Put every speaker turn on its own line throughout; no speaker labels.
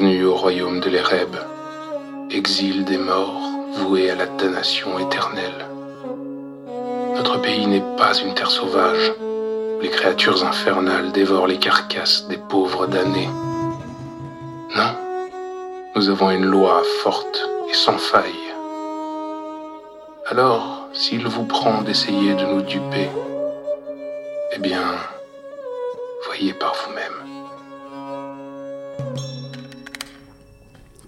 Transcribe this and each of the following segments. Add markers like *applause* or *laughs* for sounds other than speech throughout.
Au royaume de l'Éreb, exil des morts voué à la damnation éternelle. Notre pays n'est pas une terre sauvage. Les créatures infernales dévorent les carcasses des pauvres damnés. Non, nous avons une loi forte et sans faille. Alors, s'il vous prend d'essayer de nous duper, eh bien, voyez par vous-même.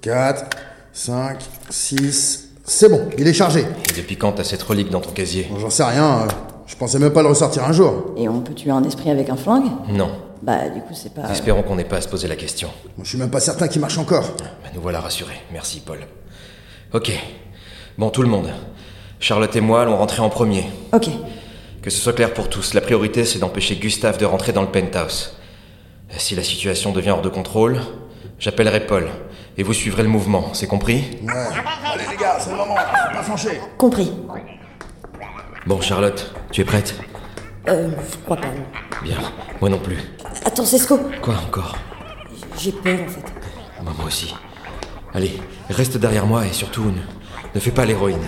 4, 5, 6. C'est bon, il est chargé.
Et depuis quand t'as cette relique dans ton casier?
Bon, J'en sais rien, euh, je pensais même pas le ressortir un jour.
Et on peut tuer un esprit avec un flingue?
Non.
Bah, du coup, c'est pas.
Espérons qu'on n'ait pas à se poser la question.
Moi, je suis même pas certain qu'il marche encore.
Bah, nous voilà rassurés. Merci, Paul. Ok. Bon, tout le monde. Charlotte et moi allons rentrer en premier.
Ok.
Que ce soit clair pour tous, la priorité c'est d'empêcher Gustave de rentrer dans le penthouse. Si la situation devient hors de contrôle, j'appellerai Paul. Et vous suivrez le mouvement, c'est compris
Ouais. Allez les gars, c'est le moment, faut pas flancher.
Compris.
Bon, Charlotte, tu es prête?
Euh, je crois pas. non.
Bien. Moi non plus.
Attends, Cesco
Quoi encore?
J'ai peur en fait.
Bah, Moi aussi. Allez, reste derrière moi et surtout ne, ne fais pas l'héroïne.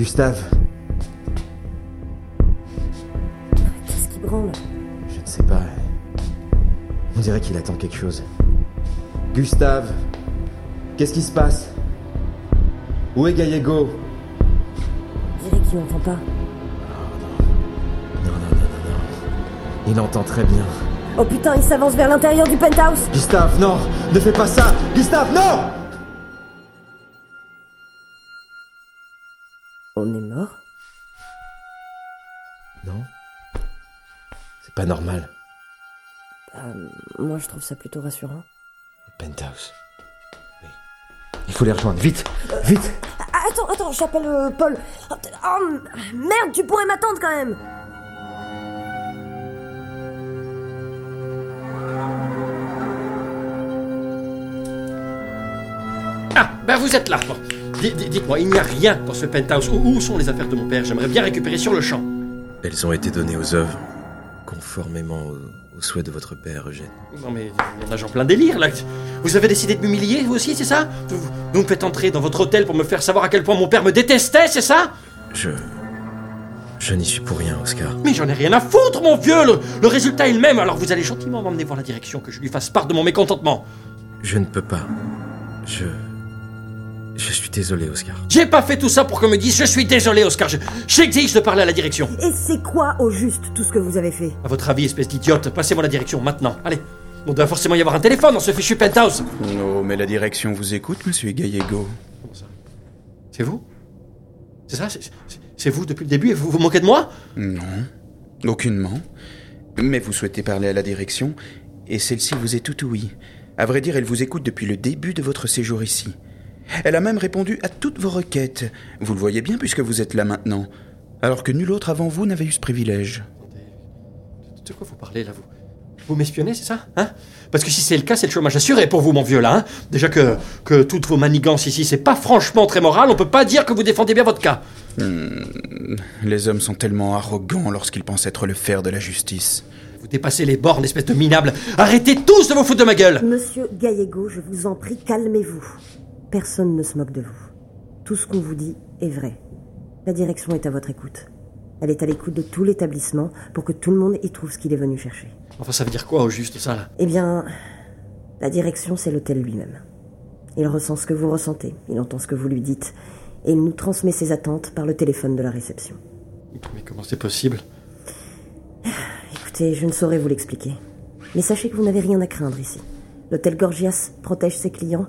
Gustave,
Qu'est-ce qui branle?
Je ne sais pas. On dirait qu'il attend quelque chose. Gustave, qu'est-ce qui se passe? Où est Gallego?
On dirait qu'il m'entend pas.
Non, non, non, non, non. Il entend très bien.
Oh putain, il s'avance vers l'intérieur du penthouse
Gustave, non Ne fais pas ça Gustave, non normal.
Euh, Moi, je trouve ça plutôt rassurant.
Le penthouse. Oui. Il faut les rejoindre, vite Vite
Ah, attends, attends, j'appelle euh, Paul. Oh, oh, merde, tu pourrais m'attendre quand même
Ah, ben vous êtes là. Bon. Dites-moi, il n'y a rien dans ce penthouse. Où, où sont les affaires de mon père? J'aimerais bien récupérer sur le champ.
Elles ont été données aux œuvres, conformément au, au souhait de votre père, Eugène.
Non mais il y en a genre plein délire là. Vous avez décidé de m'humilier, vous aussi, c'est ça? Vous, vous me faites entrer dans votre hôtel pour me faire savoir à quel point mon père me détestait, c'est ça?
Je... Je n'y suis pour rien, Oscar.
Mais j'en ai rien à foutre, mon vieux le, le résultat est le même, alors vous allez gentiment m'emmener voir la direction, que je lui fasse part de mon mécontentement.
Je ne peux pas. Je... Je suis désolé, Oscar.
J'ai pas fait tout ça pour qu'on me dise je suis désolé, Oscar. Je- J'exige de parler à la direction.
Et c'est quoi au juste tout ce que vous avez fait?
À votre avis, espèce d'idiote, passez-moi la direction maintenant. Allez. On doit forcément y avoir un téléphone dans ce fichu penthouse.
Oh, mais la direction vous écoute, monsieur Gallego.
Comment ça? C'est vous? C'est ça? C'est- vous depuis le début et vous vous moquez de moi?
Non, aucunement. Mais vous souhaitez parler à la direction, et celle-ci vous est tout oui. À vrai dire, elle vous écoute depuis le début de votre séjour ici. Elle a même répondu à toutes vos requêtes. Vous le voyez bien puisque vous êtes là maintenant. Alors que nul autre avant vous n'avait eu ce privilège.
De quoi vous parlez là, vous? Vous m'espionnez, c'est ça Hein? Parce que si c'est le cas, c'est le chômage assuré pour vous, mon vieux là. Hein Déjà que, que toutes vos manigances ici, c'est pas franchement très moral, on peut pas dire que vous défendez bien votre cas.
Les hommes sont tellement arrogants lorsqu'ils pensent être le fer de la justice.
Vous dépassez les bornes, espèce de minable. Arrêtez tous de vous foutre de ma gueule
Monsieur Gallego, je vous en prie, calmez-vous. Personne ne se moque de vous. Tout ce qu'on vous dit est vrai. La direction est à votre écoute. Elle est à l'écoute de tout l'établissement pour que tout le monde y trouve ce qu'il est venu chercher.
Enfin, ça veut dire quoi au juste ça là?
Eh bien, la direction, c'est l'hôtel lui-même. Il ressent ce que vous ressentez, il entend ce que vous lui dites, et il nous transmet ses attentes par le téléphone de la réception.
Mais comment c'est possible?
Écoutez, je ne saurais vous l'expliquer. Mais sachez que vous n'avez rien à craindre ici. L'hôtel Gorgias protège ses clients,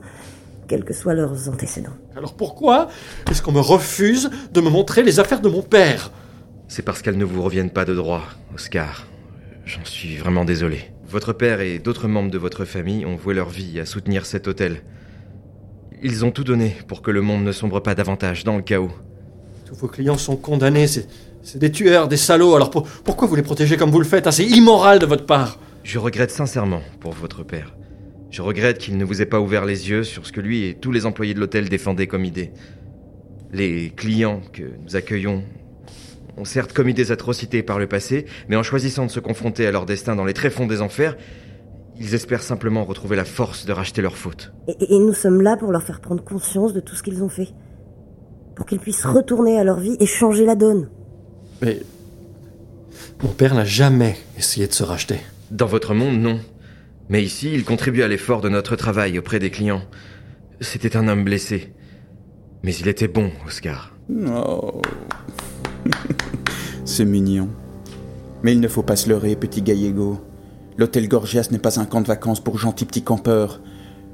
quels que soient leurs antécédents.
Alors pourquoi est-ce qu'on me refuse de me montrer les affaires de mon père?
C'est parce qu'elles ne vous reviennent pas de droit, Oscar. J'en suis vraiment désolé. Votre père et d'autres membres de votre famille ont voué leur vie à soutenir cet hôtel. Ils ont tout donné pour que le monde ne sombre pas davantage dans le chaos.
Tous vos clients sont condamnés, c'est, des tueurs, des salauds, alors pour- pourquoi vous les protégez comme vous le faites? Hein C'est immoral de votre part
Je regrette sincèrement pour votre père. Je regrette qu'il ne vous ait pas ouvert les yeux sur ce que lui et tous les employés de l'hôtel défendaient comme idée. Les clients que nous accueillons ont certes commis des atrocités par le passé, mais en choisissant de se confronter à leur destin dans les tréfonds des enfers, ils espèrent simplement retrouver la force de racheter leurs fautes.
Et, et nous sommes là pour leur faire prendre conscience de tout ce qu'ils ont fait. Pour qu'ils puissent retourner à leur vie et changer la donne.
Mais. Mon père n'a jamais essayé de se racheter.
Dans votre monde, non. Mais ici, il contribue à l'effort de notre travail auprès des clients. C'était un homme blessé. Mais il était bon, Oscar.
Oh. *laughs* C'est mignon. Mais il ne faut pas se leurrer, petit Gallego. L'hôtel Gorgias n'est pas un camp de vacances pour gentils petits campeurs.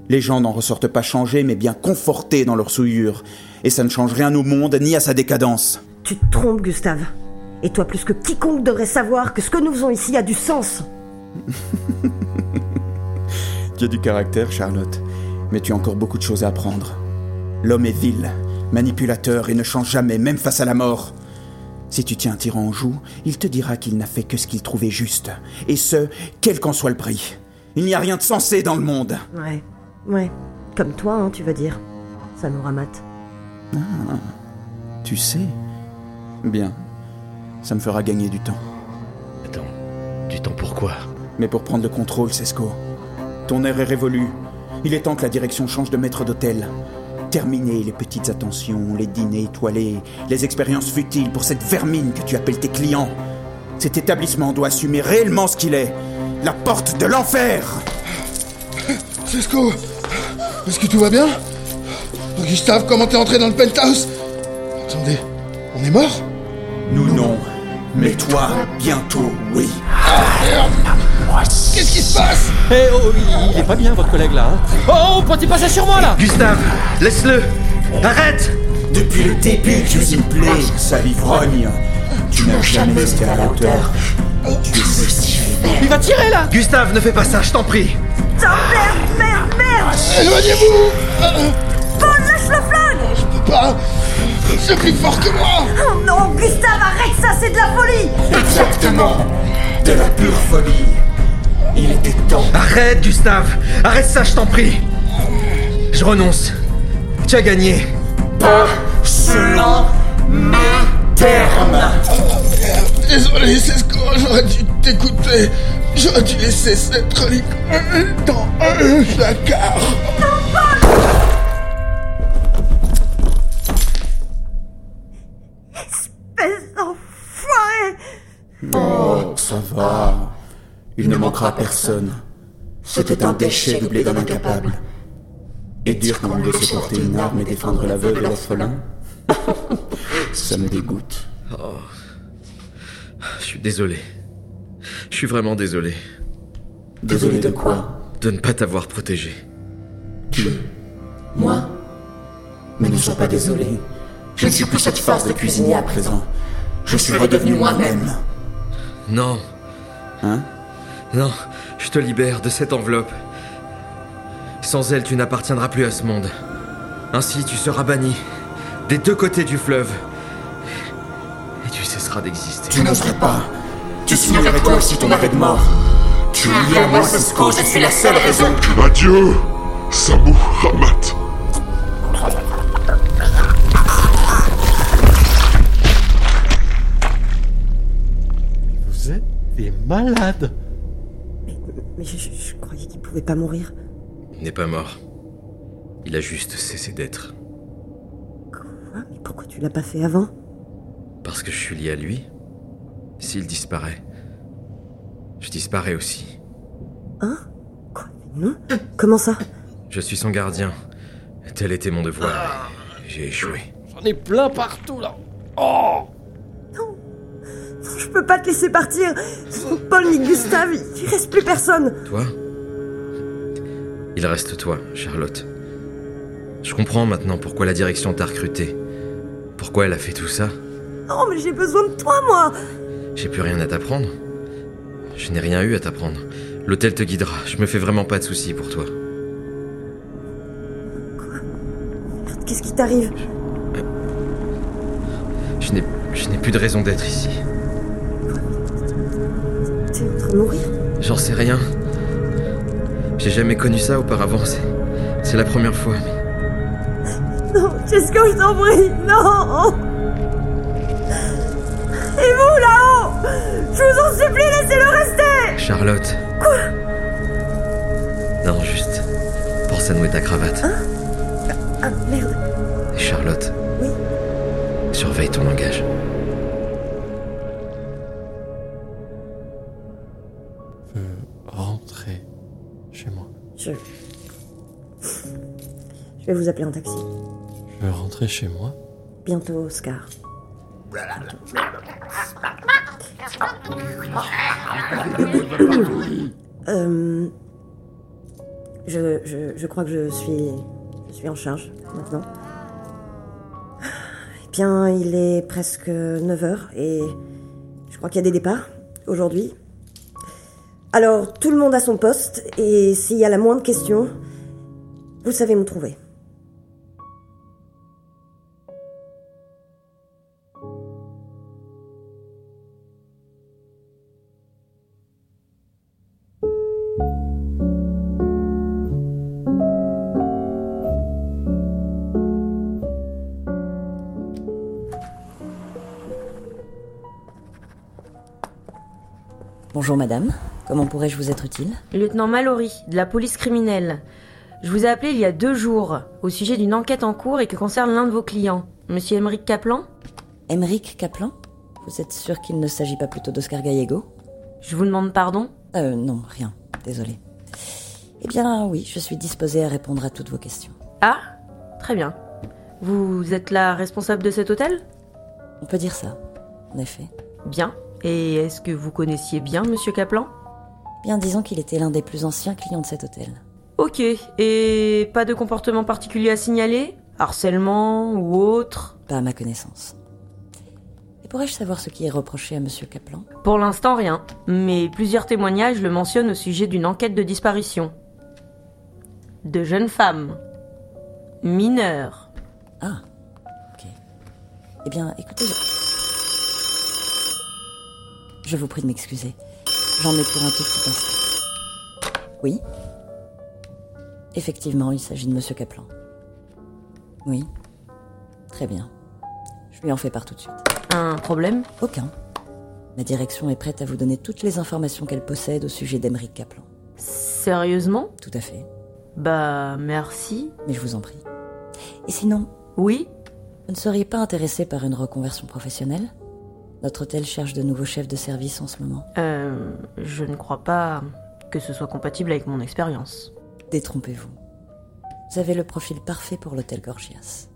Les gens n'en ressortent pas changés, mais bien confortés dans leur souillure. Et ça ne change rien au monde, ni à sa décadence.
Tu te trompes, Gustave. Et toi, plus que quiconque devrait savoir que ce que nous faisons ici a du sens. *laughs*
Tu as du caractère, Charlotte. Mais tu as encore beaucoup de choses à apprendre. L'homme est vil, manipulateur et ne change jamais, même face à la mort. Si tu tiens un tyran en joue, il te dira qu'il n'a fait que ce qu'il trouvait juste. Et ce, quel qu'en soit le prix. Il n'y a rien de sensé dans le monde.
Ouais, ouais. Comme toi, hein, tu vas dire. Ça nous ramate.
Tu sais Bien. Ça me fera gagner du temps.
Attends, du temps pourquoi
Mais pour prendre le contrôle, Cesco. Ton air est révolu. Il est temps que la direction change de maître d'hôtel. Terminer les petites attentions, les dîners étoilés, les expériences futiles pour cette vermine que tu appelles tes clients. Cet établissement doit assumer réellement ce qu'il est. La porte de l'enfer
Cisco Est-ce que tout va bien? Gustave, comment t'es entré dans le penthouse? Attendez, on est mort?
Nous non. Mais toi, bientôt, oui.
Qu'est-ce qui se passe?
Eh oh, il- il est pas bien, votre collègue là. hein. Oh, pointez pas ça sur moi là.
Gustave, laisse-le. Arrête.
Depuis le début, tu es une plaie, sale ivrogne. Tu n'as jamais été à la hauteur. Tu es ceci.
Il va tirer là.
Gustave, ne fais pas ça, je t'en prie.
Oh merde, merde, merde.
Éloignez-vous.
Paul, lâche le flingue.
Je peux pas. C'est plus fort que moi.
Oh non, Gustave, arrête ça, c'est de la folie.
Exactement. De la pure folie. Il était temps.
Arrête, Gustave Arrête ça, je t'en prie Je renonce. Tu as gagné.
Pas selon mes termes.
Désolé, Cisco, j'aurais dû t'écouter. J'aurais dû laisser cette relique dans un placard.
Il ne manquera personne. C'était un déchet doublé d'un incapable. Et dire qu'on de se porter une arme et défendre la veuve et l'orphelin Ça me dégoûte.
Je suis désolé. Je suis vraiment désolé
Désolé de quoi?
De ne pas t'avoir protégé.
Qui? Moi? Mais ne sois pas désolé. Je ne suis plus cette farce de cuisinier à présent. Je suis redevenu moi-même.
Non,
Hein?
Non, je te libère de cette enveloppe. Sans elle, tu n'appartiendras plus à ce monde. Ainsi, tu seras banni des deux côtés du fleuve. Et tu cesseras d'exister.
Tu n'oserais pas. Tu signerais toi aussi ton arrêt de mort. Tu es lié à moi, Cisco. Je suis la seule raison.
Adieu, Samu Ramat.
Vous êtes des malades
Mais, je, je- je croyais qu'il pouvait pas mourir.
Il n'est pas mort. Il a juste cessé d'être.
Quoi? Mais pourquoi tu l'as pas fait avant?
Parce que je suis lié à lui. S'il disparaît, je disparais aussi.
Hein? Quoi? Mais non? Comment ça?
Je suis son gardien. Tel était mon devoir. et J'ai échoué.
J'en ai plein partout là Oh
Je peux pas te laisser partir Paul ni Gustave, il reste plus personne
Toi Il reste toi, Charlotte. Je comprends maintenant pourquoi la direction t'a recruté. Pourquoi elle a fait tout ça.
Non, mais j'ai besoin de toi, moi
J'ai plus rien à t'apprendre. Je n'ai rien eu à t'apprendre. L'hôtel te guidera. Je me fais vraiment pas de soucis pour toi.
Qu'est-ce qui t'arrive?
Je n'ai plus de raison d'être ici.
Mourir
J'en sais rien. J'ai jamais connu ça auparavant. C'est, la première fois. mais
Non, Cisco, je t'en prie, non Et vous, là-haut? Je vous en supplie, laissez-le rester
Charlotte.
Quoi?
Non, juste. Pense à nouer ta cravate.
Ah, merde.
Charlotte.
Oui
Surveille ton langage.
Rentrer chez moi.
Je... Je vais vous appeler un taxi.
Je veux rentrer chez moi.
Bientôt, Oscar. Euh, je, je, je crois que je suis, je suis en charge maintenant. Eh bien, il est presque 9h et je crois qu'il y a des départs aujourd'hui. Alors, tout le monde a son poste et s'il y a la moindre question, vous savez me trouver.
Bonjour madame, comment pourrais-je vous être utile?
Lieutenant Mallory, de la police criminelle. Je vous ai appelé il y a deux jours au sujet d'une enquête en cours et qui concerne l'un de vos clients, Monsieur Emeric Kaplan?
Emeric Kaplan? Vous êtes sûr qu'il ne s'agit pas plutôt d'Oscar Gallego?
Je vous demande pardon?
Euh, non, rien, désolé. Eh bien, oui, je suis disposée à répondre à toutes vos questions.
Ah, très bien. Vous êtes la responsable de cet hôtel?
On peut dire ça, en effet.
Bien. Et est-ce que vous connaissiez bien Monsieur Kaplan?
Bien, disons qu'il était l'un des plus anciens clients de cet hôtel.
Ok. Et pas de comportement particulier à signaler? Harcèlement ou autre?
Pas à ma connaissance. Et pourrais-je savoir ce qui est reproché à Monsieur Kaplan?
Pour l'instant, rien. Mais plusieurs témoignages le mentionnent au sujet d'une enquête de disparition. De jeunes femmes. Mineures.
Ah, ok. Eh bien, écoutez... Je... je vous prie de m'excuser. J'en ai pour un tout petit instant. Oui Effectivement, il s'agit de Monsieur Kaplan. Oui. Très bien. Je lui en fais part tout de suite.
Un problème?
Aucun. Ma direction est prête à vous donner toutes les informations qu'elle possède au sujet d'Emeric Kaplan.
Sérieusement?
Tout à fait.
Bah, merci.
Mais je vous en prie. Et sinon,
Oui?
Vous ne seriez pas intéressé par une reconversion professionnelle? Notre hôtel cherche de nouveaux chefs de service en ce moment.
Euh, je ne crois pas que ce soit compatible avec mon expérience.
Détrompez-vous. Vous avez le profil parfait pour l'hôtel Gorgias.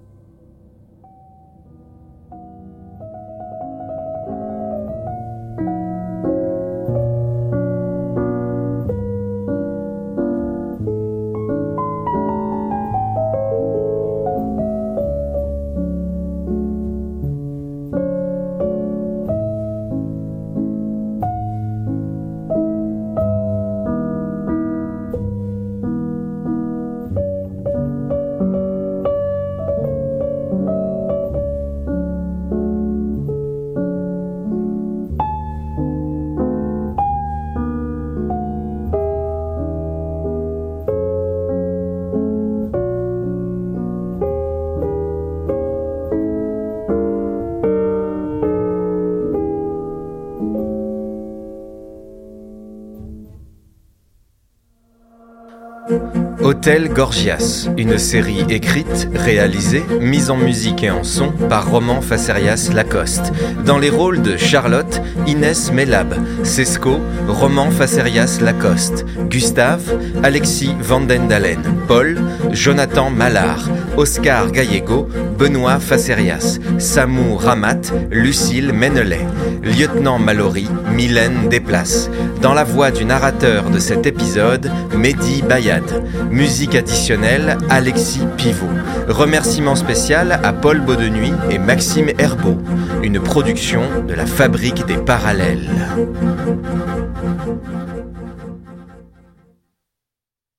Hôtel Gorgias, une série écrite, réalisée, mise en musique et en son par Roman Facerias Lacoste. Dans les rôles de Charlotte, Inès Melab, Sesco, Roman Facerias Lacoste, Gustave, Alexis Vandendalen, Paul, Jonathan Mallard, Oscar Gallego, Benoît Facerias, Samou Ramat, Lucille Menelet, Lieutenant Mallory, Mylène Desplaces. Dans la voix du narrateur de cet épisode, Mehdi Bayad. Musique additionnelle, Alexis Pivot. Remerciement spécial à Paul Beaudenuit et Maxime Herbeau. Une production de la Fabrique des Parallèles.